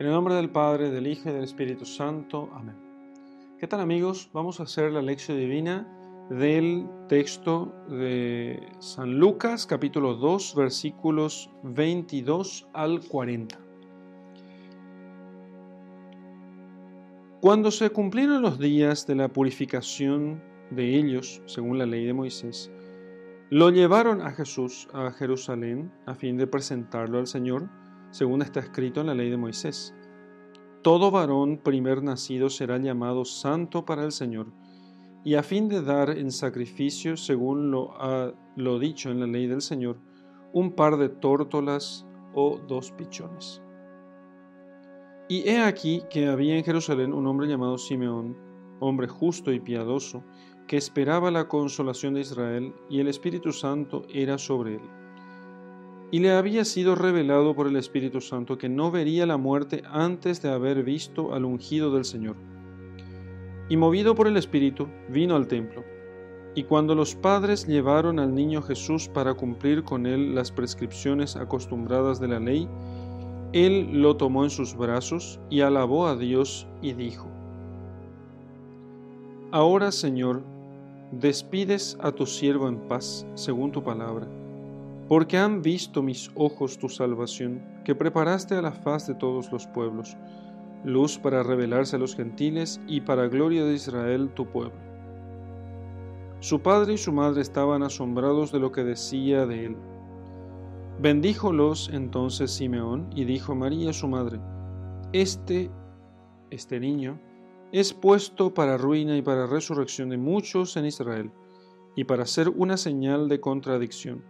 En el nombre del Padre, del Hijo y del Espíritu Santo. Amén. ¿Qué tal amigos? Vamos a hacer la lección divina del texto de San Lucas, capítulo 2, versículos 22 al 40. Cuando se cumplieron los días de la purificación de ellos, según la ley de Moisés, lo llevaron a Jesús a Jerusalén a fin de presentarlo al Señor según está escrito en la ley de Moisés. Todo varón primer nacido será llamado santo para el Señor, y a fin de dar en sacrificio, según lo ha lo dicho en la ley del Señor, un par de tórtolas o dos pichones. Y he aquí que había en Jerusalén un hombre llamado Simeón, hombre justo y piadoso, que esperaba la consolación de Israel, y el Espíritu Santo era sobre él y le había sido revelado por el Espíritu Santo que no vería la muerte antes de haber visto al ungido del Señor. Y movido por el Espíritu, vino al templo. Y cuando los padres llevaron al niño Jesús para cumplir con él las prescripciones acostumbradas de la ley, él lo tomó en sus brazos y alabó a Dios y dijo, Ahora, Señor, despides a tu siervo en paz, según tu palabra porque han visto mis ojos tu salvación, que preparaste a la faz de todos los pueblos, luz para revelarse a los gentiles y para gloria de Israel tu pueblo. Su padre y su madre estaban asombrados de lo que decía de él. Bendíjolos entonces Simeón y dijo a María su madre, Este, este niño, es puesto para ruina y para resurrección de muchos en Israel, y para ser una señal de contradicción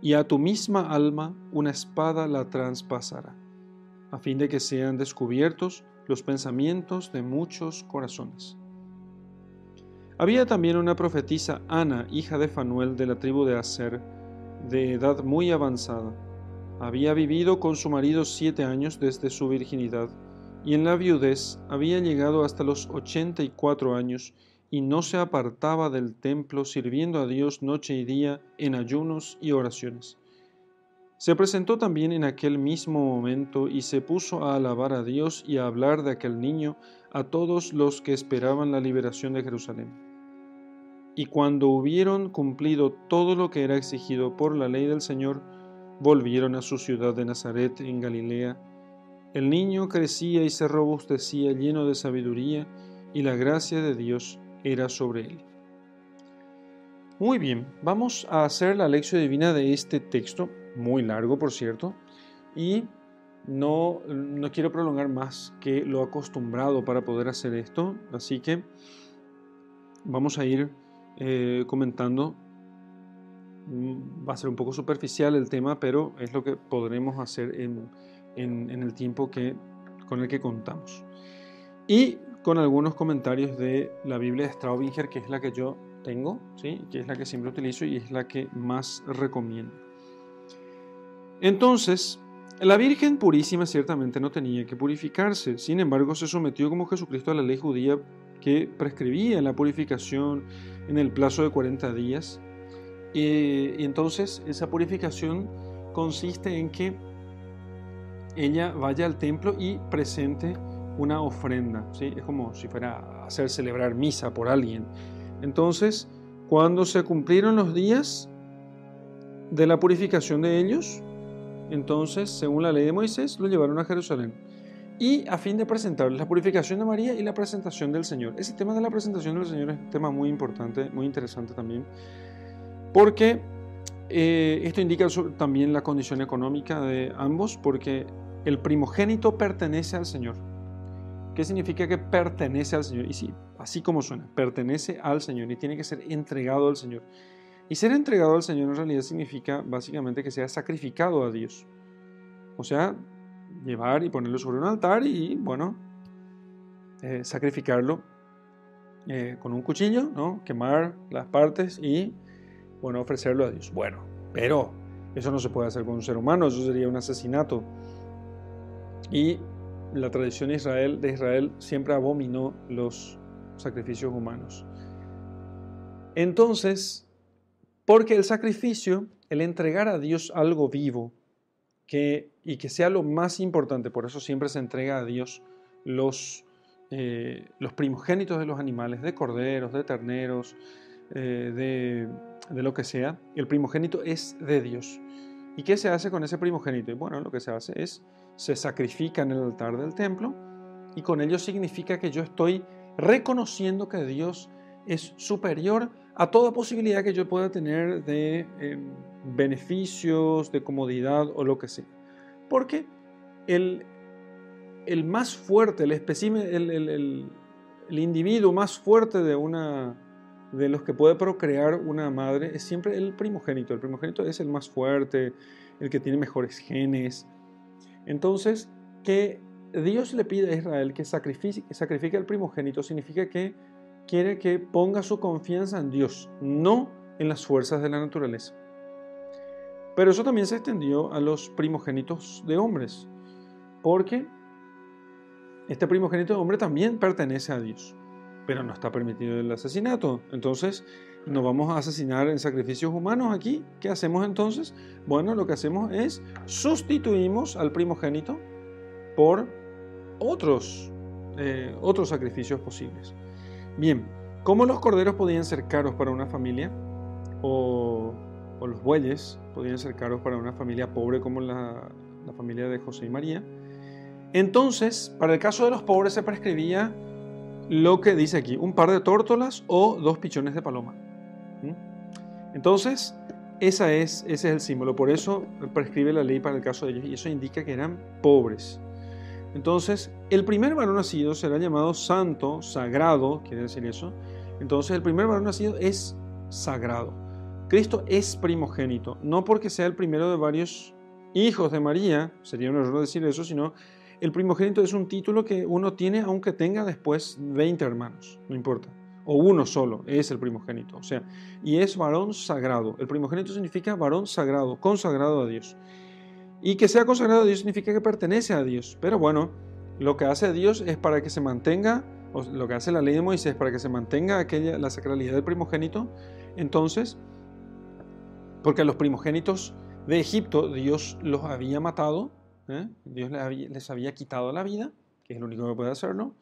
y a tu misma alma una espada la traspasará, a fin de que sean descubiertos los pensamientos de muchos corazones. Había también una profetisa Ana, hija de Fanuel de la tribu de Aser, de edad muy avanzada. Había vivido con su marido siete años desde su virginidad, y en la viudez había llegado hasta los ochenta y cuatro años, y no se apartaba del templo sirviendo a Dios noche y día en ayunos y oraciones. Se presentó también en aquel mismo momento y se puso a alabar a Dios y a hablar de aquel niño a todos los que esperaban la liberación de Jerusalén. Y cuando hubieron cumplido todo lo que era exigido por la ley del Señor, volvieron a su ciudad de Nazaret en Galilea. El niño crecía y se robustecía lleno de sabiduría, y la gracia de Dios era sobre él. Muy bien, vamos a hacer la lección divina de este texto, muy largo por cierto, y no, no quiero prolongar más que lo acostumbrado para poder hacer esto, así que vamos a ir eh, comentando. Va a ser un poco superficial el tema, pero es lo que podremos hacer en, en el tiempo que, con el que contamos. Y con algunos comentarios de la Biblia de Straubinger, que es la que yo tengo, ¿sí? que es la que siempre utilizo y es la que más recomiendo. Entonces, la Virgen Purísima ciertamente no tenía que purificarse, sin embargo se sometió como Jesucristo a la ley judía que prescribía la purificación en el plazo de 40 días. Y entonces esa purificación consiste en que ella vaya al templo y presente una ofrenda, ¿sí? es como si fuera hacer celebrar misa por alguien. Entonces, cuando se cumplieron los días de la purificación de ellos, entonces, según la ley de Moisés, lo llevaron a Jerusalén. Y a fin de presentarles la purificación de María y la presentación del Señor. Ese tema de la presentación del Señor es un tema muy importante, muy interesante también, porque eh, esto indica también la condición económica de ambos, porque el primogénito pertenece al Señor. ¿Qué significa que pertenece al Señor? Y sí, así como suena, pertenece al Señor y tiene que ser entregado al Señor. Y ser entregado al Señor en realidad significa básicamente que sea sacrificado a Dios. O sea, llevar y ponerlo sobre un altar y, bueno, eh, sacrificarlo eh, con un cuchillo, ¿no? Quemar las partes y, bueno, ofrecerlo a Dios. Bueno, pero eso no se puede hacer con un ser humano, eso sería un asesinato. Y la tradición de Israel, de Israel siempre abominó los sacrificios humanos. Entonces, porque el sacrificio, el entregar a Dios algo vivo, que, y que sea lo más importante. Por eso siempre se entrega a Dios los, eh, los primogénitos de los animales, de corderos, de terneros, eh, de, de, lo que sea. El primogénito es de Dios. ¿Y qué se hace con ese primogénito? Bueno, lo que se hace es, se sacrifica en el altar del templo y con ello significa que yo estoy reconociendo que Dios es superior a toda posibilidad que yo pueda tener de em, beneficios, de comodidad o lo que sea. Porque el, el más fuerte, el, el, el, el, individuo más fuerte de, una, de los que puede procrear una madre es siempre el primogénito. El primogénito es el más fuerte, el que tiene mejores genes. Entonces, que Dios le pide a Israel que sacrifique, que sacrifique al primogénito significa que quiere que ponga su confianza en Dios, no en las fuerzas de la naturaleza. Pero eso también se extendió a los primogénitos de hombres, porque este primogénito de hombre también pertenece a Dios, pero no está permitido el asesinato. Entonces, no vamos a asesinar en sacrificios humanos aquí. ¿Qué hacemos entonces? Bueno, lo que hacemos es sustituimos al primogénito por otros, eh, otros sacrificios posibles. Bien, ¿cómo los corderos podían ser caros para una familia? O, los bueyes podían ser caros para una familia pobre como la familia de José y María. Entonces, para el caso de los pobres se prescribía lo que dice aquí, un par de tórtolas o dos pichones de paloma. Entonces, ese es el símbolo, por eso prescribe la ley para el caso de ellos y eso indica que eran pobres. Entonces, el primer varón nacido será llamado santo, sagrado, quiere decir eso. Entonces, el primer varón nacido es sagrado. Cristo es primogénito, no porque sea el primero de varios hijos de María, sería un error decir eso, sino el primogénito es un título que uno tiene aunque tenga después 20 hermanos, no importa. O uno solo es el primogénito, o sea, y es varón sagrado. El primogénito significa varón sagrado, consagrado a Dios. Y que sea consagrado a Dios significa que pertenece a Dios. Pero bueno, lo que hace Dios es para que se mantenga, o lo que hace la ley de Moisés para que se mantenga aquella, la sacralidad del primogénito. Entonces, porque a los primogénitos de Egipto Dios los había matado, ¿eh? Dios les había, quitado la vida, que es lo único que puede hacerlo,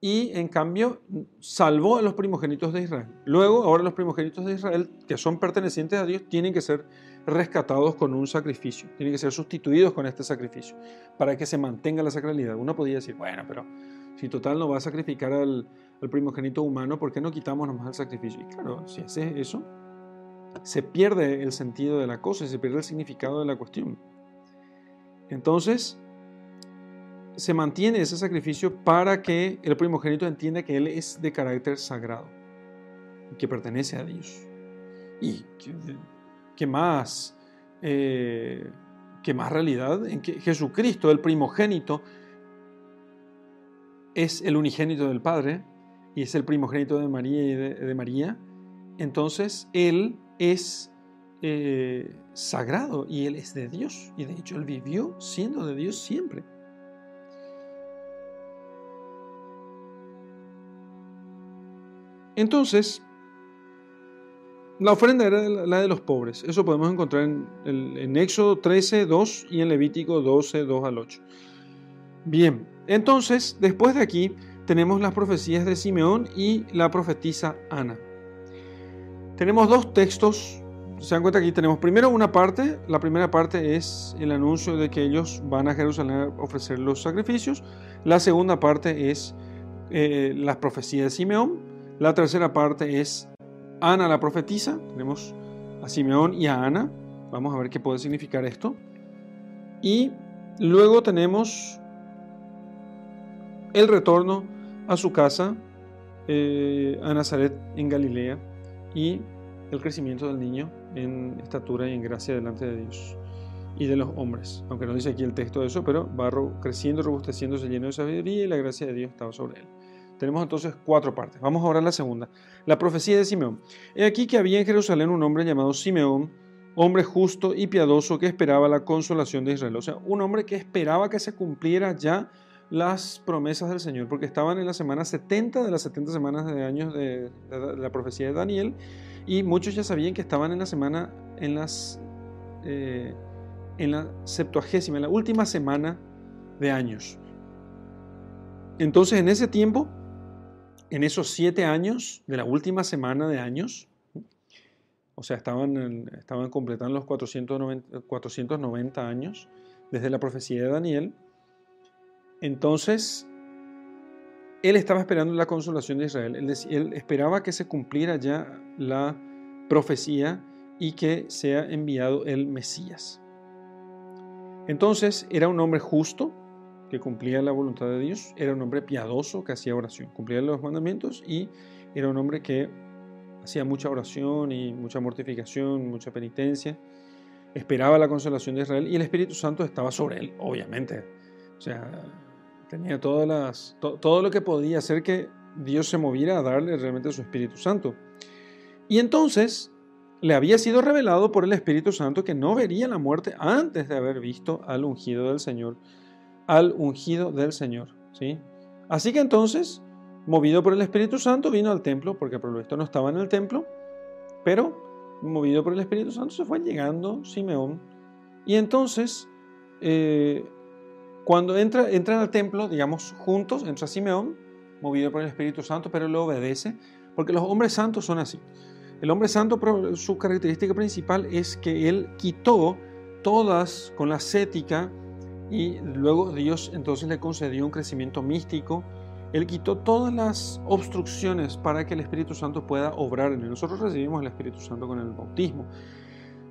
y en cambio salvó a los primogénitos de Israel. Luego, ahora los primogénitos de Israel, que son pertenecientes a Dios, tienen que ser rescatados con un sacrificio, tienen que ser sustituidos con este sacrificio, para que se mantenga la sacralidad. Uno podría decir, bueno, pero si total no va a sacrificar al, primogénito humano, ¿por qué no quitamos nomás el sacrificio? Y claro, si hace eso, se pierde el sentido de la cosa, se pierde el significado de la cuestión. Entonces, se mantiene ese sacrificio para que el primogénito entienda que él es de carácter sagrado, que pertenece a Dios. Y que más, eh, que más realidad en que Jesucristo, el primogénito, es el unigénito del Padre y es el primogénito de María y de, María, entonces Él es eh, sagrado y Él es de Dios. Y de hecho Él vivió siendo de Dios siempre. Entonces, la ofrenda era la de los pobres. Eso podemos encontrar en, Éxodo 13, 2 y en Levítico 12, 2 al 8. Bien, entonces, después de aquí, tenemos las profecías de Simeón y la profetisa Ana. Tenemos dos textos. Se dan cuenta aquí tenemos primero una parte. La primera parte es el anuncio de que ellos van a Jerusalén a ofrecer los sacrificios. La segunda parte es eh, las profecías de Simeón. La tercera parte es Ana la profetisa, tenemos a Simeón y a Ana, vamos a ver qué puede significar esto. Y luego tenemos el retorno a su casa, eh, a Nazaret en Galilea, y el crecimiento del niño en estatura y en gracia delante de Dios y de los hombres. Aunque no dice aquí el texto de eso, pero va creciendo, robusteciéndose, lleno de sabiduría y la gracia de Dios estaba sobre él. Tenemos entonces cuatro partes. Vamos ahora a la segunda. La profecía de Simeón. He aquí que había en Jerusalén un hombre llamado Simeón, hombre justo y piadoso que esperaba la consolación de Israel. O sea, un hombre que esperaba que se cumpliera ya las promesas del Señor, porque estaban en la semana 70 de las 70 semanas de años de, la profecía de Daniel, y muchos ya sabían que estaban en la semana, en las, eh, en la septuagésima, en la última semana de años. Entonces, en ese tiempo, en esos siete años de la última semana de años, o sea, estaban, estaban completando los 490, 490 años desde la profecía de Daniel, entonces él estaba esperando la consolación de Israel. Él, esperaba que se cumpliera ya la profecía y que sea enviado el Mesías. Entonces era un hombre justo que cumplía la voluntad de Dios, era un hombre piadoso que hacía oración, cumplía los mandamientos y era un hombre que hacía mucha oración y mucha mortificación, mucha penitencia, esperaba la consolación de Israel y el Espíritu Santo estaba sobre él, obviamente. O sea, tenía todas las, todo lo que podía hacer que Dios se moviera a darle realmente su Espíritu Santo. Y entonces le había sido revelado por el Espíritu Santo que no vería la muerte antes de haber visto al ungido del Señor, al ungido del Señor, ¿sí? Así que entonces, movido por el Espíritu Santo, vino al templo, porque por lo visto no estaba en el templo, pero movido por el Espíritu Santo se fue llegando Simeón. Y entonces, eh, cuando entra, entran al templo, digamos, juntos, entra Simeón, movido por el Espíritu Santo, pero le obedece, porque los hombres santos son así. El hombre santo, su característica principal es que él quitó todas con la cética y luego Dios entonces le concedió un crecimiento místico. Él quitó todas las obstrucciones para que el Espíritu Santo pueda obrar en él. Nosotros recibimos el Espíritu Santo con el bautismo.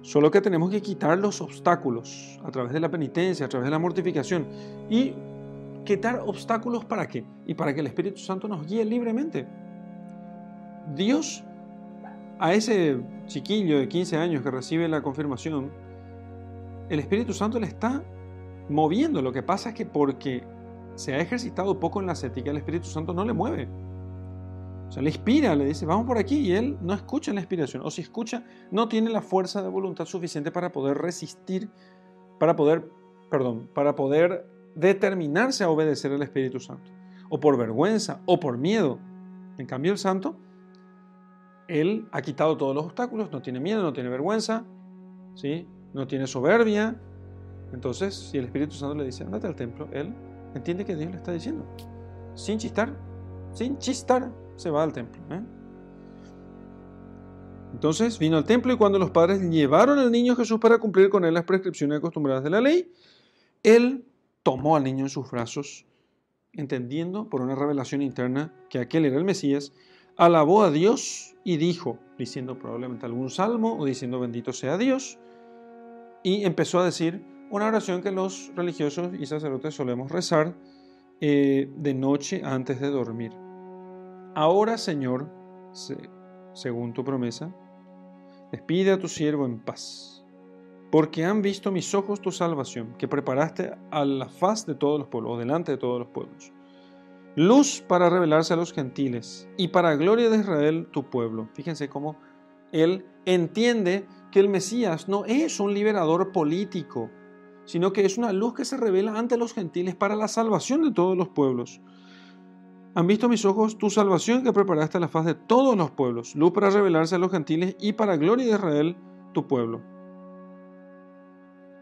Solo que tenemos que quitar los obstáculos a través de la penitencia, a través de la mortificación. ¿Y quitar obstáculos para qué? Y para que el Espíritu Santo nos guíe libremente. Dios a ese chiquillo de 15 años que recibe la confirmación, el Espíritu Santo le está moviendo. Lo que pasa es que porque se ha ejercitado poco en la ascética, el Espíritu Santo no le mueve. O sea, le inspira, le dice, vamos por aquí, y él no escucha la inspiración. O si escucha, no tiene la fuerza de voluntad suficiente para poder resistir, para poder, perdón, para poder determinarse a obedecer al Espíritu Santo. O por vergüenza, o por miedo. En cambio, el Santo, él ha quitado todos los obstáculos, no tiene miedo, no tiene vergüenza, ¿sí? no tiene soberbia. Entonces, si el Espíritu Santo le dice, andate al templo, él entiende que Dios le está diciendo, sin chistar, sin chistar, se va al templo. ¿eh? Entonces vino al templo y cuando los padres llevaron al niño Jesús para cumplir con él las prescripciones acostumbradas de la ley, él tomó al niño en sus brazos, entendiendo por una revelación interna que aquel era el Mesías, alabó a Dios y dijo, diciendo probablemente algún salmo o diciendo bendito sea Dios, y empezó a decir una oración que los religiosos y sacerdotes solemos rezar eh, de noche antes de dormir. Ahora, Señor, según tu promesa, despide a tu siervo en paz, porque han visto mis ojos tu salvación, que preparaste a la faz de todos los pueblos, o delante de todos los pueblos. Luz para revelarse a los gentiles y para gloria de Israel tu pueblo. Fíjense cómo él entiende que el Mesías no es un liberador político, sino que es una luz que se revela ante los gentiles para la salvación de todos los pueblos. Han visto mis ojos tu salvación que preparaste a la faz de todos los pueblos, luz para revelarse a los gentiles y para gloria de Israel, tu pueblo.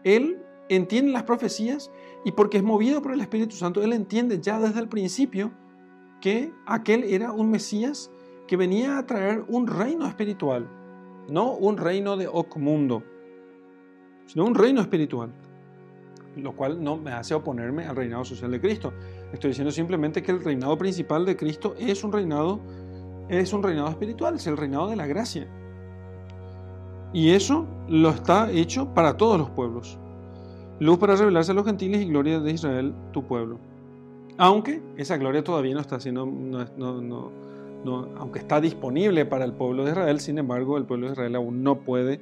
Él entiende las profecías y porque es movido por el Espíritu Santo, él entiende ya desde el principio que aquel era un Mesías que venía a traer un reino espiritual, no un reino de mundo, sino un reino espiritual lo cual no me hace oponerme al reinado social de Cristo. Estoy diciendo simplemente que el reinado principal de Cristo es un reinado, es un reinado espiritual, es el reinado de la gracia. Y eso lo está hecho para todos los pueblos. Luz para revelarse a los gentiles y gloria de Israel, tu pueblo. Aunque esa gloria todavía no está siendo, aunque está disponible para el pueblo de Israel, sin embargo, el pueblo de Israel aún no puede,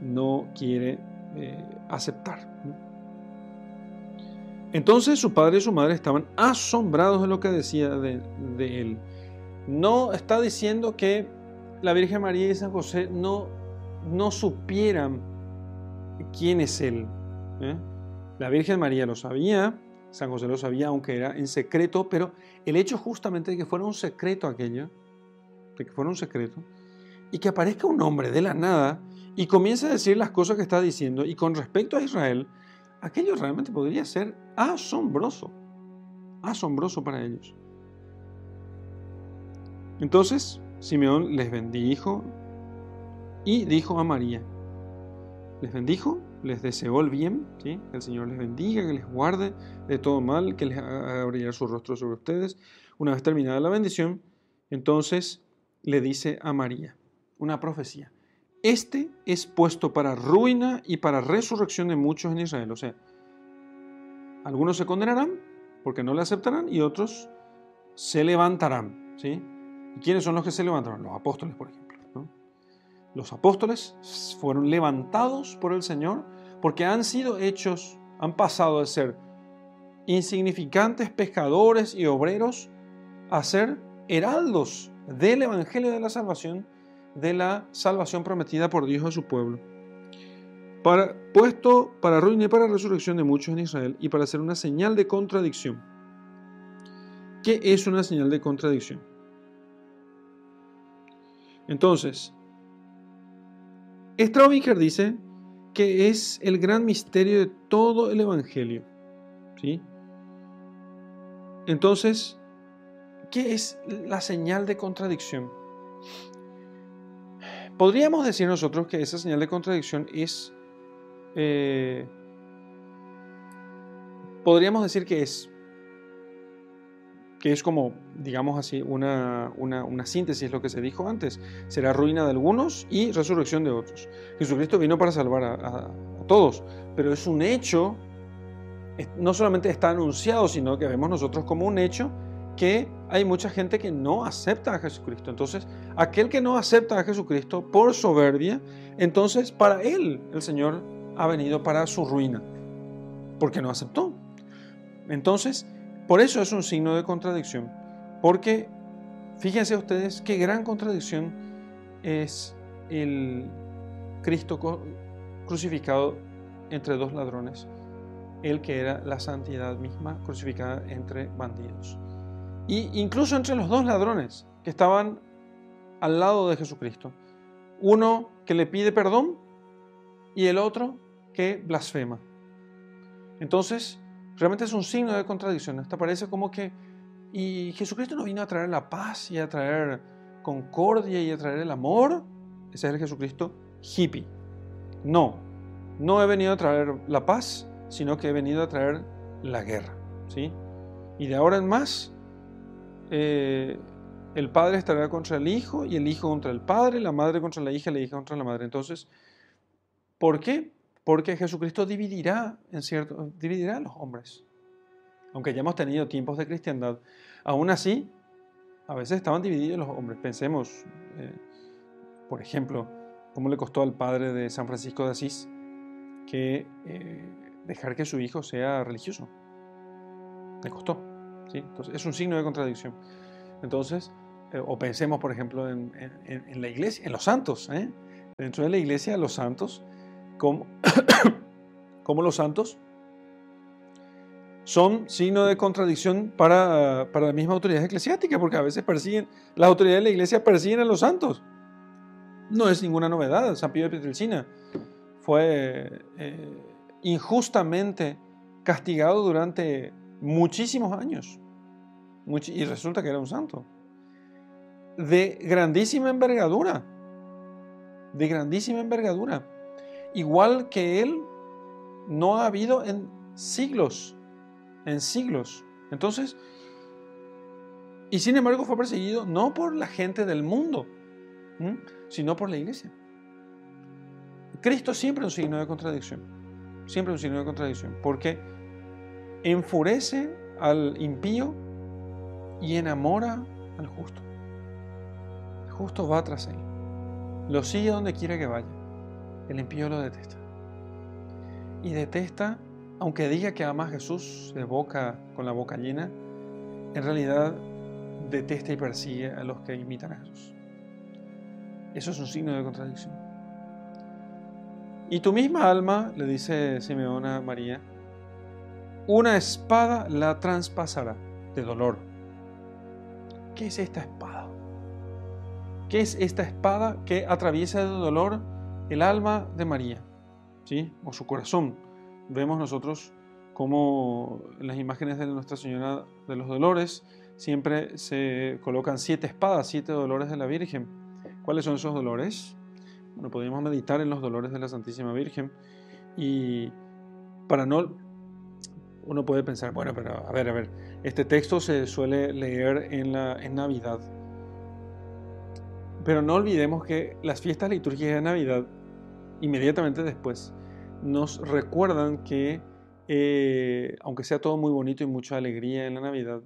no quiere eh, aceptar. Entonces su padre y su madre estaban asombrados de lo que decía de, él. No está diciendo que la Virgen María y San José no, no supieran quién es él. ¿eh? La Virgen María lo sabía, San José lo sabía, aunque era en secreto, pero el hecho justamente de que fuera un secreto aquello, de que fuera un secreto, y que aparezca un hombre de la nada y comienza a decir las cosas que está diciendo. Y con respecto a Israel, aquello realmente podría ser asombroso. Asombroso para ellos. Entonces Simeón les bendijo y dijo a María, les bendijo, les deseó el bien, que el Señor les bendiga, que les guarde de todo mal, que les haga brillar su rostro sobre ustedes. Una vez terminada la bendición, entonces le dice a María, una profecía, este es puesto para ruina y para resurrección de muchos en Israel. O sea, algunos se condenarán porque no le aceptarán y otros se levantarán. ¿sí? ¿Y quiénes son los que se levantaron? Los apóstoles, por ejemplo. Los apóstoles fueron levantados por el Señor porque han sido hechos, han pasado de ser insignificantes pescadores y obreros a ser heraldos del Evangelio de la salvación, de la salvación prometida por Dios a su pueblo. Para, puesto para ruina y para resurrección de muchos en Israel y para ser una señal de contradicción. ¿Qué es una señal de contradicción? Entonces, Straubinger dice que es el gran misterio de todo el Evangelio. ¿sí? Entonces, ¿qué es la señal de contradicción? Podríamos decir nosotros que esa señal de contradicción es... Eh, podríamos decir que es que es como, digamos así, una, una, síntesis, lo que se dijo antes. Será ruina de algunos y resurrección de otros. Jesucristo vino para salvar a, todos, pero es un hecho, no solamente está anunciado, sino que vemos nosotros como un hecho que hay mucha gente que no acepta a Jesucristo. Entonces, aquel que no acepta a Jesucristo por soberbia, entonces para él el Señor ha venido para su ruina, porque no aceptó. Entonces, por eso es un signo de contradicción, porque fíjense ustedes qué gran contradicción es el Cristo crucificado entre dos ladrones, el que era la santidad misma crucificada entre bandidos. Y incluso entre los dos ladrones que estaban al lado de Jesucristo. Uno que le pide perdón y el otro que blasfema. Entonces, Realmente es un signo de contradicción. Esta parece como que, y Jesucristo no vino a traer la paz y a traer concordia y a traer el amor. Ese es el Jesucristo hippie. No, no he venido a traer la paz, sino que he venido a traer la guerra. ¿sí? Y de ahora en más, eh, el padre estará contra el hijo y el hijo contra el padre, la madre contra la hija y la hija contra la madre. Entonces, ¿por qué? porque Jesucristo dividirá, en cierto, dividirá a los hombres. Aunque ya hemos tenido tiempos de cristiandad, aún así, a veces estaban divididos los hombres. Pensemos, eh, por ejemplo, cómo le costó al padre de San Francisco de Asís que eh, dejar que su hijo sea religioso. Le costó. Entonces, es un signo de contradicción. Entonces, eh, o pensemos, por ejemplo, en, la iglesia, en los santos. Dentro de la iglesia, los santos como, los santos son signo de contradicción para, para la misma autoridad eclesiástica, porque a veces persiguen, las autoridades de la iglesia persiguen a los santos. No es ninguna novedad. San Pío de Pietrelcina fue eh, injustamente castigado durante muchísimos años. y resulta que era un santo. De grandísima envergadura. De grandísima envergadura igual que Él no ha habido en siglos, en siglos. Entonces, y sin embargo fue perseguido no por la gente del mundo, sino por la iglesia. Cristo siempre es un signo de contradicción, siempre es un signo de contradicción, porque enfurece al impío y enamora al justo. El justo va tras él, lo sigue donde quiera que vaya. El impío lo detesta. Y detesta, aunque diga que ama a Jesús de boca con la boca llena, en realidad detesta y persigue a los que imitan a Jesús. Eso es un signo de contradicción. Y tu misma alma, le dice Simeón a María, una espada la traspasará de dolor. ¿Qué es esta espada? ¿Qué es esta espada que atraviesa de dolor el alma de María, ¿sí? o su corazón. Vemos nosotros como en las imágenes de Nuestra Señora de los Dolores siempre se colocan siete espadas, siete dolores de la Virgen. ¿Cuáles son esos dolores? Bueno, podemos meditar en los dolores de la Santísima Virgen y para no uno puede pensar, bueno, pero a ver, a ver, este texto se suele leer en, la, en Navidad. Pero no olvidemos que las fiestas litúrgicas de Navidad, inmediatamente después, nos recuerdan que, eh, aunque sea todo muy bonito y mucha alegría en la Navidad,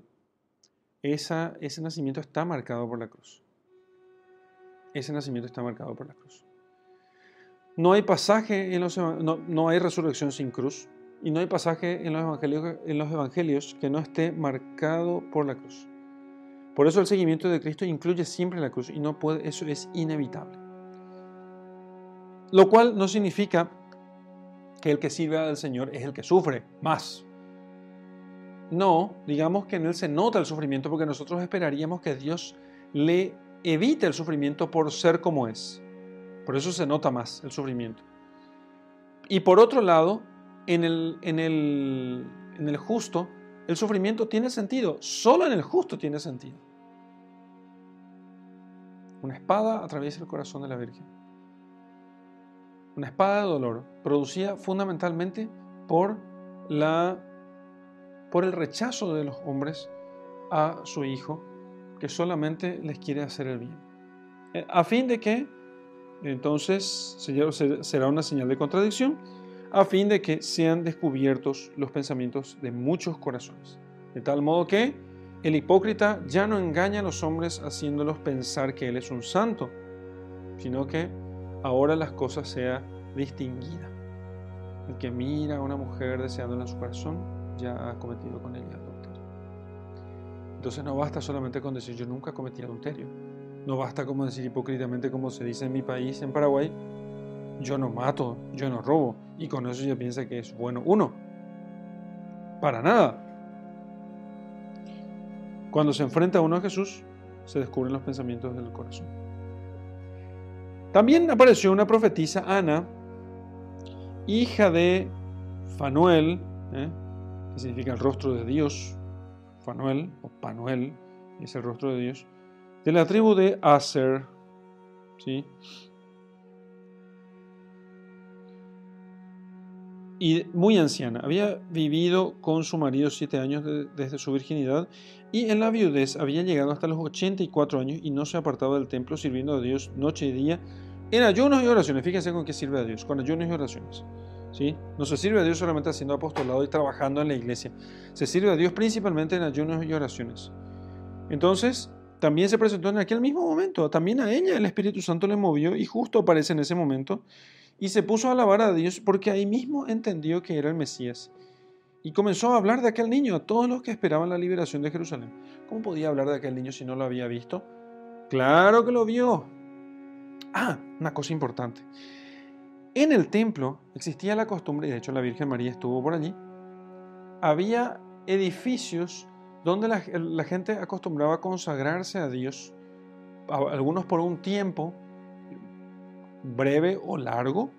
ese nacimiento está marcado por la cruz. Ese nacimiento está marcado por la cruz. No hay pasaje en los no, no hay resurrección sin cruz. Y no hay pasaje en los, evangelios, en los evangelios que no esté marcado por la cruz. Por eso el seguimiento de Cristo incluye siempre la cruz y no puede, eso es inevitable. Lo cual no significa que el que sirve al Señor es el que sufre más. No, digamos que en él se nota el sufrimiento porque nosotros esperaríamos que Dios le evite el sufrimiento por ser como es. Por eso se nota más el sufrimiento. Y por otro lado, en el, en el, en el justo, el sufrimiento tiene sentido. Solo en el justo tiene sentido. Una espada atraviesa el corazón de la Virgen. Una espada de dolor, producida fundamentalmente por, la, por el rechazo de los hombres a su hijo, que solamente les quiere hacer el bien. Eh, a fin de que entonces será una señal de contradicción a fin de que sean descubiertos los pensamientos de muchos corazones. De tal modo que el hipócrita ya no engaña a los hombres haciéndolos pensar que él es un santo, sino que ahora las cosas sea distinguida. El que mira a una mujer deseándola en su corazón ya ha cometido con ella adulterio. Entonces no basta solamente con decir yo nunca cometí adulterio. No basta como decir hipócritamente como se dice en mi país, en Paraguay, yo no mato, yo no robo, y con eso ya piensa que es bueno uno. Para nada. Cuando se enfrenta uno a Jesús, se descubren los pensamientos del corazón. También apareció una profetisa, Ana, hija de Fanuel, ¿eh? que significa el rostro de Dios, Fanuel o Panuel, es el rostro de Dios, de la tribu de Aser, ¿sí? Y muy anciana. Había vivido con su marido siete años desde su virginidad y en la viudez había llegado hasta los 84 años y no se apartaba del templo sirviendo a Dios noche y día en ayunos y oraciones. Fíjense con qué sirve a Dios, con ayunos y oraciones. ¿sí? No se sirve a Dios solamente haciendo apostolado y trabajando en la iglesia. Se sirve a Dios principalmente en ayunos y oraciones. Entonces, también se presentó en aquel mismo momento. También a ella el Espíritu Santo le movió y justo aparece en ese momento y se puso a alabar a Dios porque ahí mismo entendió que era el Mesías. Y comenzó a hablar de aquel niño a todos los que esperaban la liberación de Jerusalén. ¿Cómo podía hablar de aquel niño si no lo había visto? Claro que lo vio. Ah, una cosa importante. En el templo existía la costumbre, y de hecho la Virgen María estuvo por allí, había edificios donde la, gente acostumbraba a consagrarse a Dios, algunos por un tiempo, breve o largo.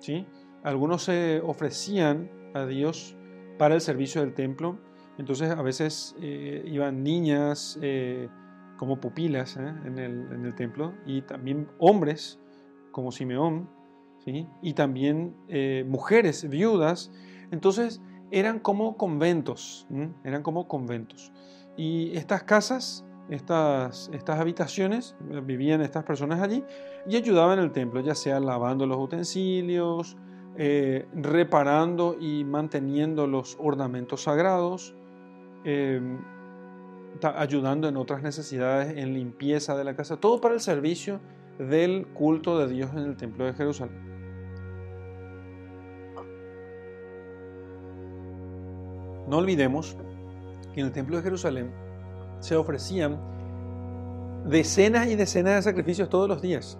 ¿sí? Algunos se ofrecían a Dios para el servicio del templo. Entonces a veces eh, iban niñas eh, como pupilas ¿eh? en, el, templo y también hombres como Simeón y también mujeres viudas. Entonces eran como conventos, eran como conventos. Y estas casas estas, estas habitaciones, eh, vivían estas personas allí y ayudaban el templo, ya sea lavando los utensilios, eh, reparando y manteniendo los ornamentos sagrados, em, ayudando en otras necesidades, en limpieza de la casa, todo para el servicio del culto de Dios en el templo de Jerusalén. No olvidemos que en el templo de Jerusalén se ofrecían decenas y decenas de sacrificios todos los días.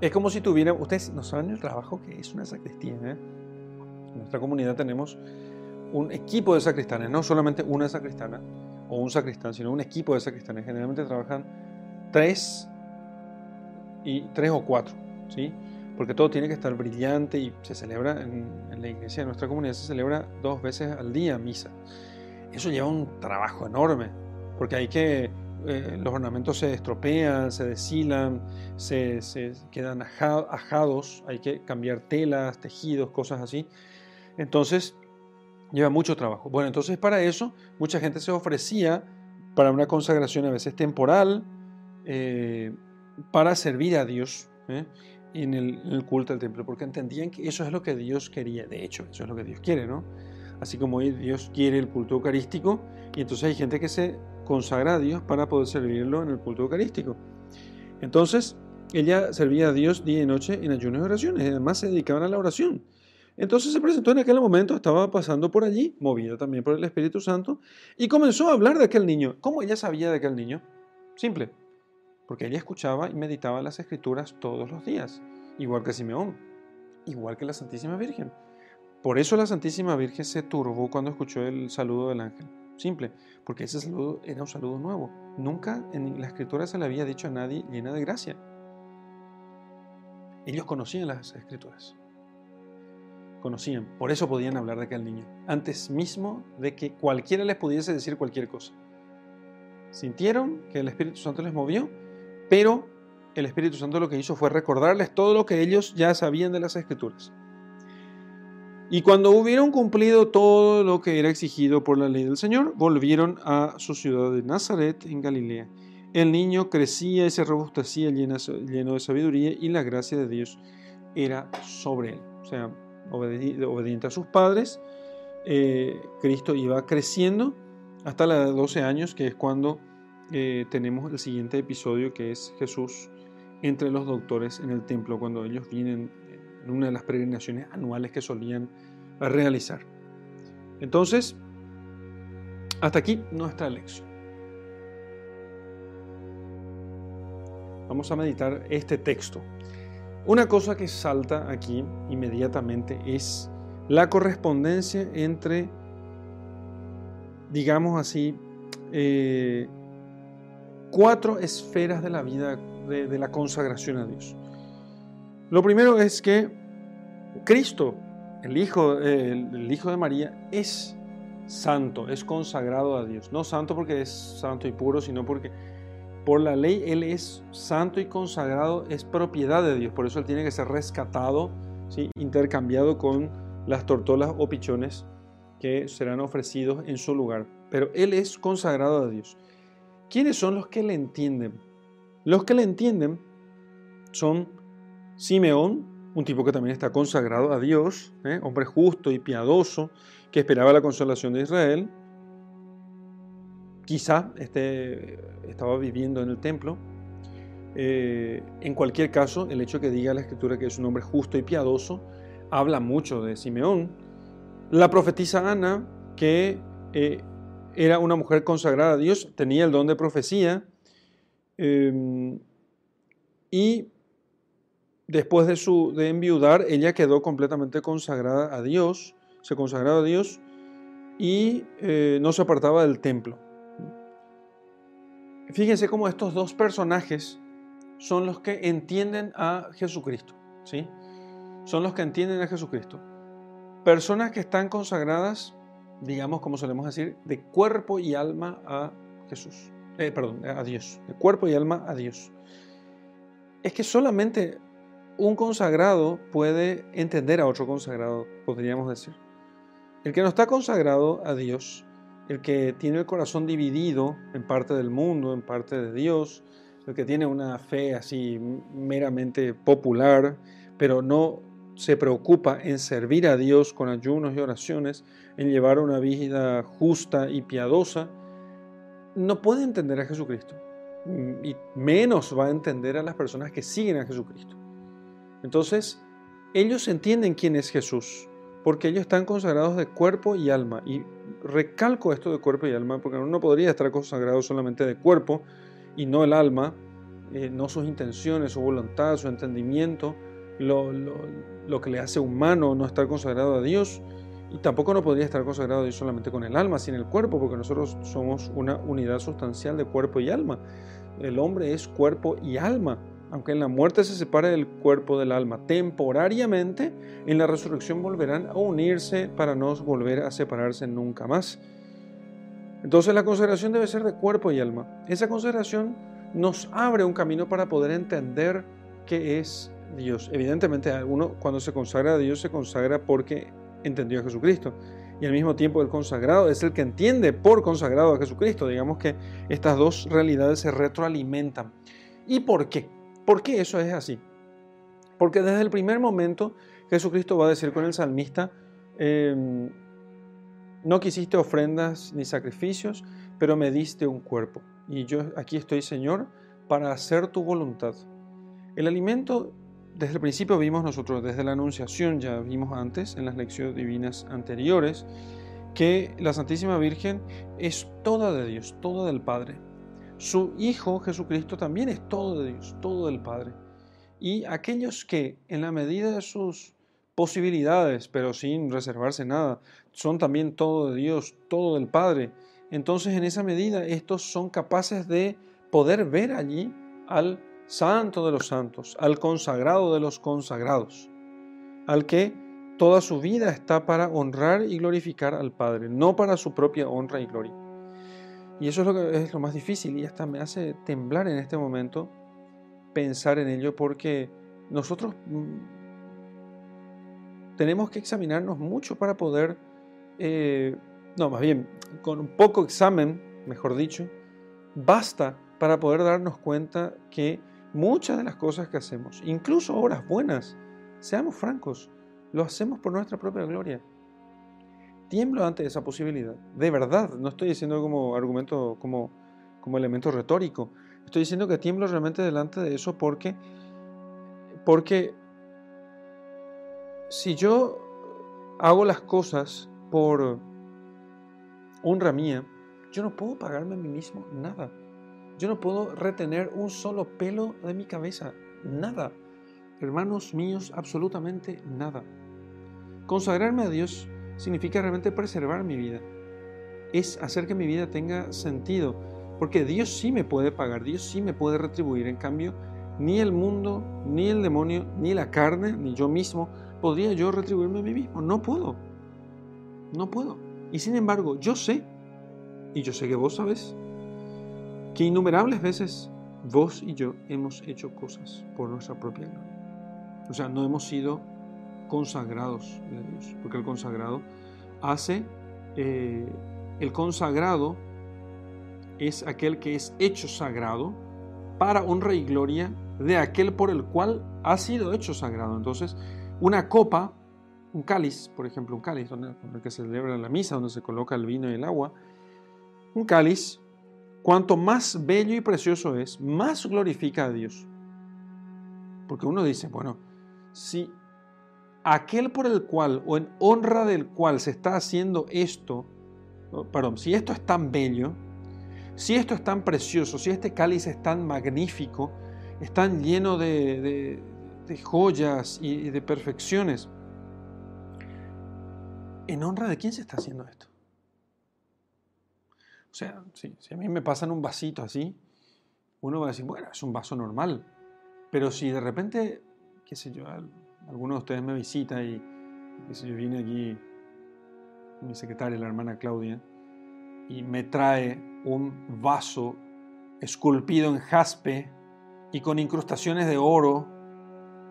Es como si tuvieran, ustedes no saben el trabajo que es una sacristía. ¿eh? En nuestra comunidad tenemos un equipo de sacristanes, no solamente una sacristana o un sacristán, sino un equipo de sacristanes. Generalmente trabajan tres, y, tres o cuatro, ¿sí? porque todo tiene que estar brillante y se celebra en, la iglesia de nuestra comunidad, se celebra dos veces al día misa. Eso lleva un trabajo enorme, porque hay que, eh, los ornamentos se estropean, se deshilan, se, quedan ajados, hay que cambiar telas, tejidos, cosas así. Entonces, lleva mucho trabajo. Bueno, entonces para eso mucha gente se ofrecía para una consagración a veces temporal, eh, para servir a Dios ¿eh? en, el, culto del templo, porque entendían que eso es lo que Dios quería. De hecho, eso es lo que Dios quiere, ¿no? Así como Dios quiere el culto eucarístico, y entonces hay gente que se consagra a Dios para poder servirlo en el culto eucarístico. Entonces, ella servía a Dios día y noche en ayunos y oraciones, y además se dedicaban a la oración. Entonces se presentó en aquel momento, estaba pasando por allí, movida también por el Espíritu Santo, y comenzó a hablar de aquel niño. ¿Cómo ella sabía de aquel niño? Simple, porque ella escuchaba y meditaba las escrituras todos los días, igual que Simeón, igual que la Santísima Virgen. Por eso la Santísima Virgen se turbó cuando escuchó el saludo del ángel. Simple, porque ese saludo era un saludo nuevo. Nunca en la escritura se le había dicho a nadie llena de gracia. Ellos conocían las escrituras conocían, por eso podían hablar de aquel niño, antes mismo de que cualquiera les pudiese decir cualquier cosa. Sintieron que el Espíritu Santo les movió, pero el Espíritu Santo lo que hizo fue recordarles todo lo que ellos ya sabían de las Escrituras. Y cuando hubieron cumplido todo lo que era exigido por la ley del Señor, volvieron a su ciudad de Nazaret en Galilea. El niño crecía y se robustecía lleno de sabiduría y la gracia de Dios era sobre él. O sea, obediente a sus padres, eh, Cristo iba creciendo hasta los 12 años, que es cuando eh, tenemos el siguiente episodio, que es Jesús entre los doctores en el templo, cuando ellos vienen en una de las peregrinaciones anuales que solían realizar. Entonces, hasta aquí nuestra lección. Vamos a meditar este texto. Una cosa que salta aquí inmediatamente es la correspondencia entre, digamos así, eh, cuatro esferas de la vida de, la consagración a Dios. Lo primero es que Cristo, el hijo, el hijo de María, es santo, es consagrado a Dios. No santo porque es santo y puro, sino porque por la ley Él es santo y consagrado, es propiedad de Dios, por eso Él tiene que ser rescatado, ¿sí? intercambiado con las tortolas o pichones que serán ofrecidos en su lugar. Pero Él es consagrado a Dios. ¿Quiénes son los que le entienden? Los que le entienden son Simeón, un tipo que también está consagrado a Dios, ¿eh? hombre justo y piadoso, que esperaba la consolación de Israel, quizá este, estaba viviendo en el templo. Eh, en cualquier caso, el hecho que diga la escritura que es un hombre justo y piadoso habla mucho de Simeón. La profetisa Ana, que eh, era una mujer consagrada a Dios, tenía el don de profecía y después de, su, de enviudar, ella quedó completamente consagrada a Dios, se consagraba a Dios y eh, no se apartaba del templo. Fíjense cómo estos dos personajes son los que entienden a Jesucristo, ¿sí? Son los que entienden a Jesucristo. Personas que están consagradas, digamos, como solemos decir, de cuerpo y alma a Jesús. Eh, perdón, a Dios. De cuerpo y alma a Dios. Es que solamente un consagrado puede entender a otro consagrado, podríamos decir. El que no está consagrado a Dios el que tiene el corazón dividido en parte del mundo, en parte de Dios, el que tiene una fe así meramente popular, pero no se preocupa en servir a Dios con ayunos y oraciones, en llevar una vida justa y piadosa, no puede entender a Jesucristo. Y menos va a entender a las personas que siguen a Jesucristo. Entonces, ellos entienden quién es Jesús, porque ellos están consagrados de cuerpo y alma. Y recalco esto de cuerpo y alma, porque uno podría estar consagrado solamente de cuerpo y no el alma, eh, no sus intenciones, su voluntad, su entendimiento, lo, lo, que le hace humano no estar consagrado a Dios. Y tampoco no podría estar consagrado solamente con el alma, sin el cuerpo, porque nosotros somos una unidad sustancial de cuerpo y alma. El hombre es cuerpo y alma, aunque en la muerte se separe del cuerpo del alma temporariamente, en la resurrección volverán a unirse para no volver a separarse nunca más. Entonces la consagración debe ser de cuerpo y alma. Esa consagración nos abre un camino para poder entender qué es Dios. Evidentemente, uno cuando se consagra a Dios se consagra porque entendió a Jesucristo. Y al mismo tiempo el consagrado es el que entiende por consagrado a Jesucristo. Digamos que estas dos realidades se retroalimentan. ¿Y por qué? ¿Por qué eso es así? Porque desde el primer momento Jesucristo va a decir con el salmista, em, no quisiste ofrendas ni sacrificios, pero me diste un cuerpo. Y yo aquí estoy, Señor, para hacer tu voluntad. El alimento, desde el principio vimos nosotros, desde la Anunciación, ya vimos antes, en las lecciones divinas anteriores, que la Santísima Virgen es toda de Dios, toda del Padre. Su Hijo Jesucristo también es todo de Dios, todo del Padre. Y aquellos que en la medida de sus posibilidades, pero sin reservarse nada, son también todo de Dios, todo del Padre. Entonces en esa medida estos son capaces de poder ver allí al santo de los santos, al consagrado de los consagrados, al que toda su vida está para honrar y glorificar al Padre, no para su propia honra y gloria. Y eso es lo, que es lo más difícil y hasta me hace temblar en este momento pensar en ello porque nosotros mm, tenemos que examinarnos mucho para poder eh, no, más bien, con un poco examen, mejor dicho, basta para poder darnos cuenta que muchas de las cosas que hacemos, incluso obras buenas, seamos francos, lo hacemos por nuestra propia gloria. Tiemblo ante esa posibilidad, de verdad, no estoy diciendo como argumento, como, como elemento retórico, estoy diciendo que tiemblo realmente delante de eso porque, porque si yo hago las cosas por honra mía, yo no puedo pagarme a mí mismo nada. Yo no puedo retener un solo pelo de mi cabeza, nada. Hermanos míos, absolutamente nada. Consagrarme a Dios significa realmente preservar mi vida. Es hacer que mi vida tenga sentido, porque Dios sí me puede pagar, Dios sí me puede retribuir. En cambio, ni el mundo, ni el demonio, ni la carne, ni yo mismo podría yo retribuirme a mí mismo. No puedo. No puedo. Y sin embargo, yo sé, y yo sé que vos sabes, que innumerables veces vos y yo hemos hecho cosas por nuestra propia gloria. O sea, no hemos sido consagrados de Dios, porque el consagrado hace, eh, el consagrado es aquel que es hecho sagrado para honra y gloria de aquel por el cual ha sido hecho sagrado. Entonces, una copa un cáliz, por ejemplo, un cáliz donde, que se celebra la misa, donde se coloca el vino y el agua, un cáliz, cuanto más bello y precioso es, más glorifica a Dios. Porque uno dice, bueno, si aquel por el cual o en honra del cual se está haciendo esto, perdón, si esto es tan bello, si esto es tan precioso, si este cáliz es tan magnífico, es tan lleno de, joyas y de perfecciones, ¿En honra de quién se está haciendo esto? O sea, si, a mí me pasan un vasito así, uno va a decir, bueno, es un vaso normal. Pero si de repente, qué sé yo, alguno de ustedes me visita y, qué sé yo, viene aquí mi secretaria, la hermana Claudia, y me trae un vaso esculpido en jaspe y con incrustaciones de oro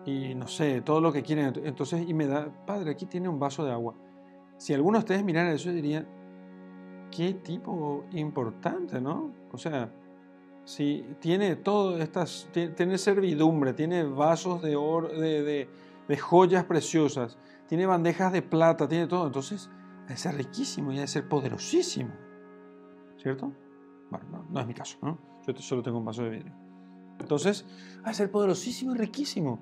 y no sé, todo lo que quieren. Entonces, y me da, padre, aquí tiene un vaso de agua. Si alguno de ustedes miraran eso, diría, qué tipo importante, ¿no? O sea, si tiene todo estas, tiene servidumbre, tiene vasos de oro, de, joyas preciosas, tiene bandejas de plata, tiene todo, entonces debe ser riquísimo y debe ser poderosísimo, ¿cierto? Bueno, no, es mi caso, ¿no? Yo solo tengo un vaso de vidrio. Entonces, va a ser poderosísimo y riquísimo.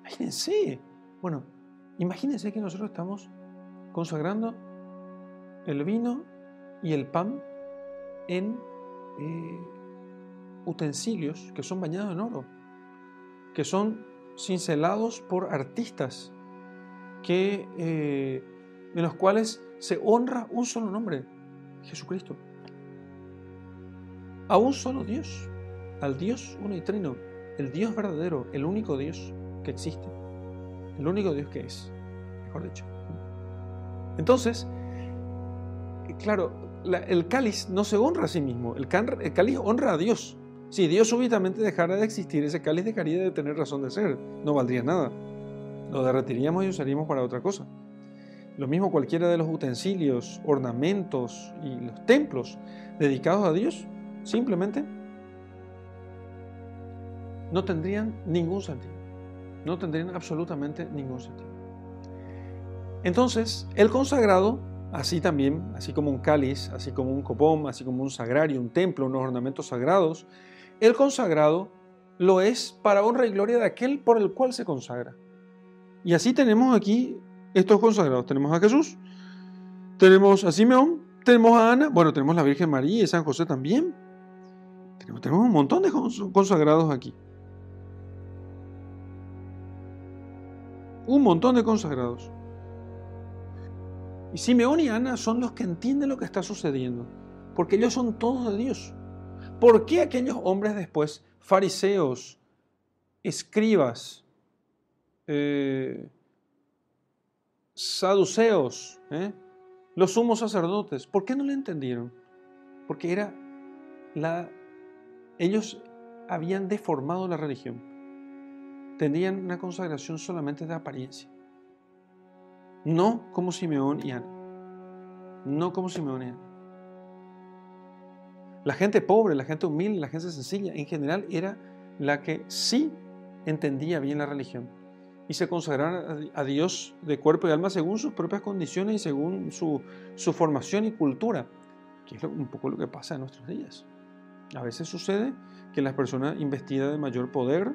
Imagínense. Bueno, imagínense que nosotros estamos consagrando el vino y el pan en eh, utensilios que son bañados en oro, que son cincelados por artistas, que, eh, en los cuales se honra un solo nombre, Jesucristo, a un solo Dios, al Dios uno y trino. el Dios verdadero, el único Dios que existe, el único Dios que es, mejor dicho. Entonces, claro, el cáliz no se honra a sí mismo, el, el cáliz honra a Dios. Si Dios súbitamente dejara de existir, ese cáliz dejaría de tener razón de ser, no valdría nada. Lo derretiríamos y usaríamos para otra cosa. Lo mismo cualquiera de los utensilios, ornamentos y los templos dedicados a Dios, simplemente no tendrían ningún sentido. No tendrían absolutamente ningún sentido. Entonces, el consagrado, así también, así como un cáliz, así como un copón, así como un sagrario, un templo, unos ornamentos sagrados, el consagrado lo es para honra y gloria de aquel por el cual se consagra. Y así tenemos aquí estos consagrados. Tenemos a Jesús, tenemos a Simeón, tenemos a Ana, bueno, tenemos a la Virgen María y San José también. Tenemos, un montón de consagrados aquí. Un montón de consagrados. Y Simeón y Ana son los que entienden lo que está sucediendo, porque ellos son todos de Dios. ¿Por qué aquellos hombres después, fariseos, escribas, eh, saduceos, eh, los sumos sacerdotes, ¿por qué no le entendieron? Porque era la... Ellos habían deformado la religión. Tenían una consagración solamente de apariencia. No como Simeón y Ana. No como Simeón y Ana. La gente pobre, la gente humilde, la gente sencilla, en general era la que sí entendía bien la religión y se consagraron a Dios de cuerpo y alma según sus propias condiciones y según su, formación y cultura, que es un poco lo que pasa en nuestros días. A veces sucede que las personas investidas de mayor poder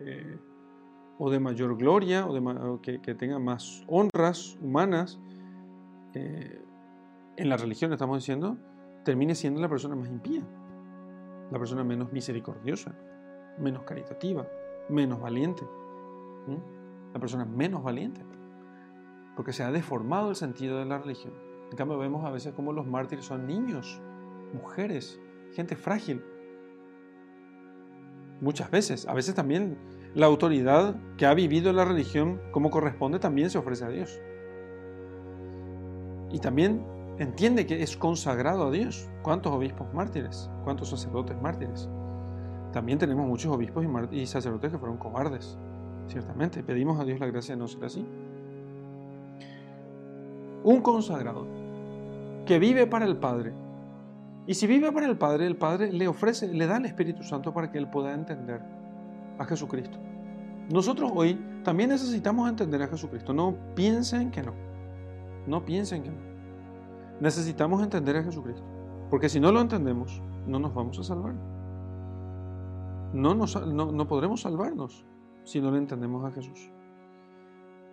eh, o de mayor gloria o, que, tengan más honras humanas, eh, en la religión estamos diciendo, termine siendo la persona más impía, la persona menos misericordiosa, menos caritativa, menos valiente, la persona menos valiente, porque se ha deformado el sentido de la religión. En cambio vemos a veces como los mártires son niños, mujeres, gente frágil. Muchas veces, a veces también la autoridad que ha vivido la religión como corresponde también se ofrece a Dios. Y también entiende que es consagrado a Dios. ¿Cuántos obispos mártires? ¿Cuántos sacerdotes mártires? También tenemos muchos obispos y, sacerdotes que fueron cobardes, ciertamente. Pedimos a Dios la gracia de no ser así. Un consagrado que vive para el Padre. Y si vive para el Padre, el Padre le ofrece, le da el Espíritu Santo para que él pueda entender a Jesucristo. Nosotros hoy también necesitamos entender a Jesucristo. No piensen que no. No piensen que no necesitamos entender a Jesucristo. Porque si no lo entendemos, no nos vamos a salvar. No, no, podremos salvarnos si no le entendemos a Jesús.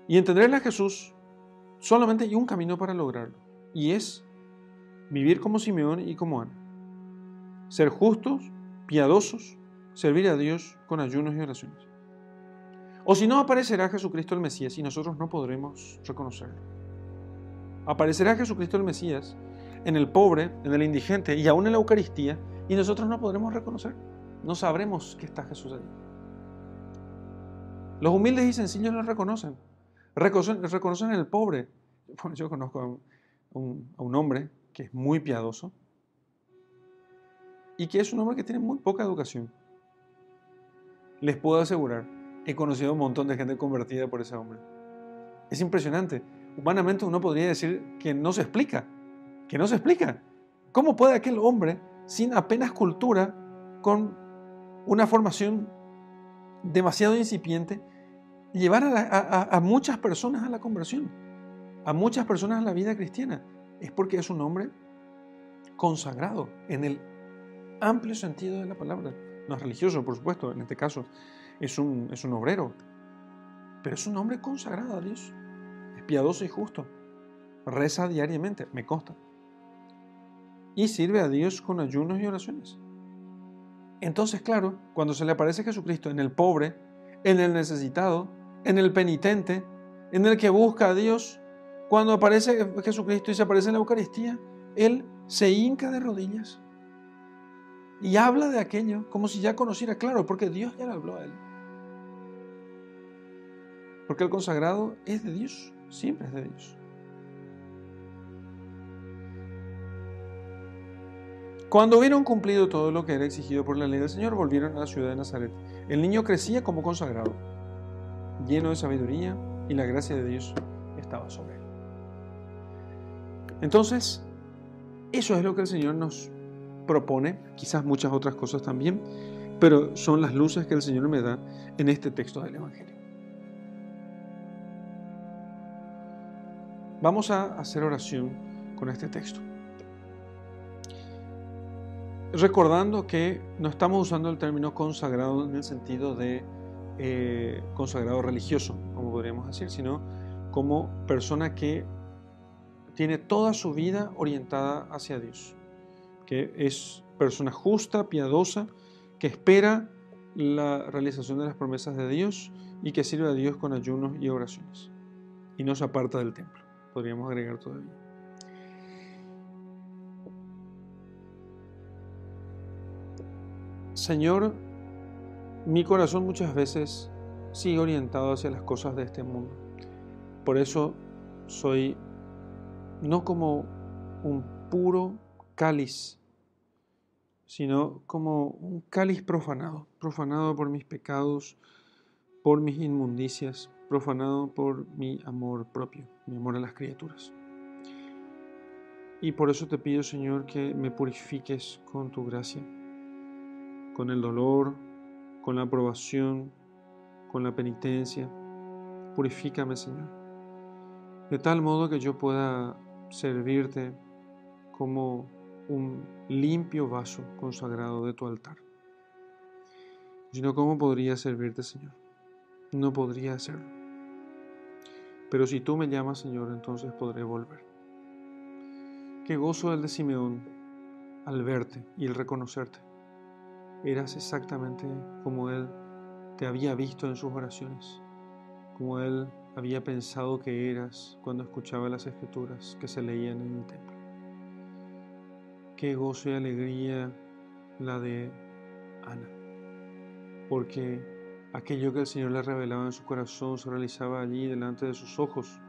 Y entenderle a Jesús solamente hay un camino para lograrlo. Y es vivir como Simeón y como Ana. Ser justos, piadosos, servir a Dios con ayunos y oraciones. O si no, aparecerá Jesucristo el Mesías y nosotros no podremos reconocerlo. Aparecerá Jesucristo el Mesías en el pobre, en el indigente y aún en la Eucaristía, y nosotros no podremos reconocer, no sabremos que está Jesús allí. Los humildes y sencillos lo reconocen, reconocen, reconocen el pobre. Yo conozco a un, a un hombre que es muy piadoso y que es un hombre que tiene muy poca educación. Les puedo asegurar, he conocido un montón de gente convertida por ese hombre. Es impresionante humanamente uno podría decir que no se explica, que no se explica. ¿Cómo puede aquel hombre, sin apenas cultura, con una formación demasiado incipiente, llevar a, muchas personas a la conversión, a muchas personas a la vida cristiana? Es porque es un hombre consagrado en el amplio sentido de la palabra. No es religioso, por supuesto, en este caso es un, es un obrero, pero es un hombre consagrado a Dios piadoso y justo. Reza diariamente, me consta. Y sirve a Dios con ayunos y oraciones. Entonces, claro, cuando se le aparece Jesucristo en el pobre, en el necesitado, en el penitente, en el que busca a Dios, cuando aparece Jesucristo y se aparece en la Eucaristía, Él se hinca de rodillas Y habla de aquello como si ya conociera, claro, porque Dios ya le habló a él. Porque el consagrado es de Dios, siempre es de Dios. Cuando hubieron cumplido todo lo que era exigido por la ley del Señor, volvieron a la ciudad de Nazaret. El niño crecía como consagrado, lleno de sabiduría, y la gracia de Dios estaba sobre él. Entonces, eso es lo que el Señor nos propone, quizás muchas otras cosas también, pero son las luces que el Señor me da en este texto del Evangelio. Vamos a hacer oración con este texto. Recordando que no estamos usando el término consagrado en el sentido de eh, consagrado religioso, como podríamos decir, sino como persona que tiene toda su vida orientada hacia Dios, que es persona justa, piadosa, que espera la realización de las promesas de Dios y que sirve a Dios con ayunos y oraciones. Y no se aparta del templo, podríamos agregar todavía. Señor, mi corazón muchas veces sigue orientado hacia las cosas de este mundo. Por eso soy no como un puro cáliz, sino como un cáliz profanado, profanado por mis pecados, por mis inmundicias, profanado por mi amor propio, mi amor a las criaturas. Y por eso te pido, Señor, que me purifiques con tu gracia, con el dolor, con la aprobación, con la penitencia. Purifícame, Señor, de tal modo que yo pueda servirte como un limpio vaso consagrado de tu altar. Sino, ¿cómo podría servirte, Señor? No podría hacerlo. Pero si tú me llamas, Señor, entonces podré volver. Qué gozo el de Simeón al verte y el reconocerte. Eras exactamente como él te había visto en sus oraciones, como él había pensado que eras cuando escuchaba las escrituras que se leían en el templo. Qué gozo y alegría la de Ana, porque aquello que el Señor le revelaba en su corazón se realizaba allí delante de sus ojos.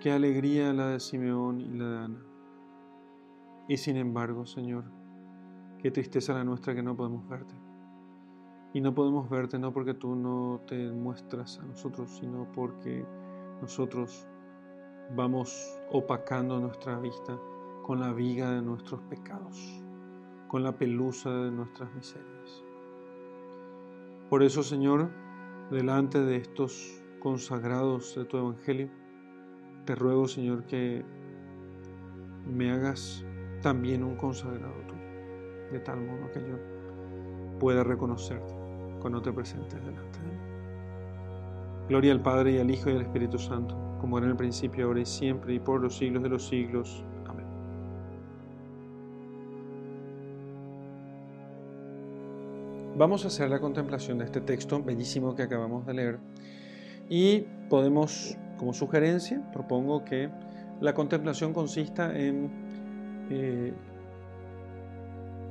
Qué alegría la de Simeón y la de Ana. Y sin embargo, Señor, qué tristeza la nuestra que no podemos verte. Y no podemos verte no porque tú no te muestras a nosotros, sino porque nosotros vamos opacando nuestra vista con la viga de nuestros pecados, con la pelusa de nuestras miserias. Por eso, Señor, delante de estos consagrados de tu Evangelio, te ruego, Señor, que me hagas también un consagrado tuyo, de tal modo que yo pueda reconocerte cuando te presentes delante de mí. Gloria al Padre y al Hijo y al Espíritu Santo, como era en el principio, ahora y siempre, y por los siglos de los siglos. Vamos a hacer la contemplación de este texto bellísimo que acabamos de leer y podemos, como sugerencia, propongo que la contemplación consista en, eh,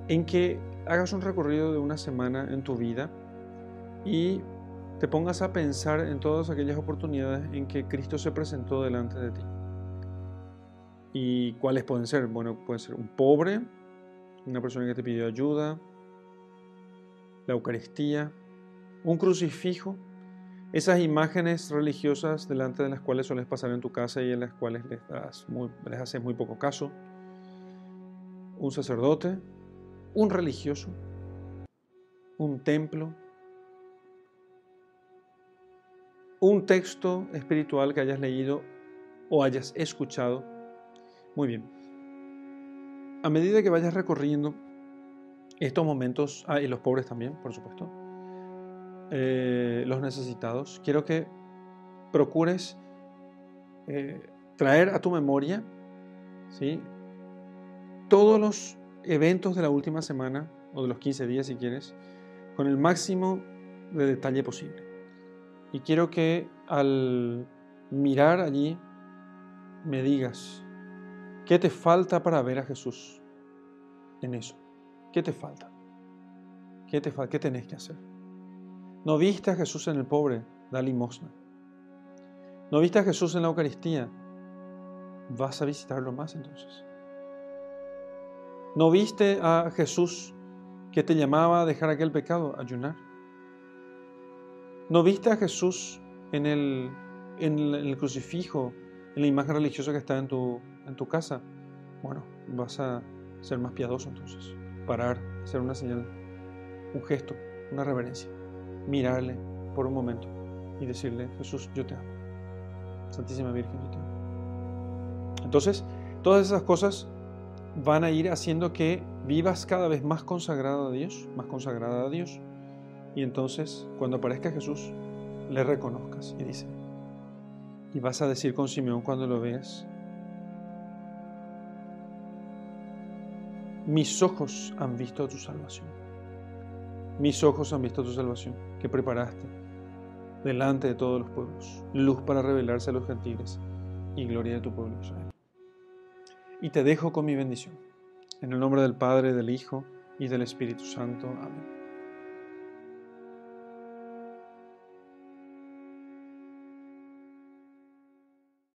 en que hagas un recorrido de una semana en tu vida y te pongas a pensar en todas aquellas oportunidades en que Cristo se presentó delante de ti. ¿Y cuáles pueden ser? Bueno, puede ser un pobre, una persona que te pidió ayuda, la Eucaristía, un crucifijo, esas imágenes religiosas delante de las cuales sueles pasar en tu casa y en las cuales les, das les haces muy poco caso, un sacerdote, un religioso, un templo, un texto espiritual que hayas leído o hayas escuchado. Muy bien. A medida que vayas recorriendo estos momentos, ah, y los pobres también, por supuesto, eh, los necesitados, quiero que procures eh, traer a tu memoria ¿sí? todos los eventos de la última semana o de los 15 días si quieres, con el máximo de detalle posible. Y quiero que al mirar allí me digas, ¿qué te falta para ver a Jesús en eso. ¿Qué te falta? ¿Qué, te ¿Qué tenés que hacer? ¿No viste a Jesús en el pobre? Da limosna. ¿No viste a Jesús en la Eucaristía? Vas a visitarlo más entonces. ¿No viste a Jesús que te llamaba a dejar aquel pecado? Ayunar. ¿No viste a Jesús en el, crucifijo, en la imagen religiosa que está en tu casa? Bueno, vas a ser más piadoso entonces. Parar, hacer una señal, un gesto, una reverencia. Mirarle por un momento y decirle, Jesús, yo te amo. Santísima Virgen, yo te amo. Entonces, todas esas cosas van a ir haciendo que vivas cada vez más consagrado a Dios, más consagrada a Dios. Y entonces, cuando aparezca Jesús, le reconozcas y dice, y vas a decir con Simeón cuando lo veas, mis ojos han visto tu salvación. Mis ojos han visto tu salvación que preparaste delante de todos los pueblos, luz para revelarse a los gentiles y gloria de tu pueblo Israel. Y te dejo con mi bendición. En el nombre del Padre, del Hijo y del Espíritu Santo. Amén.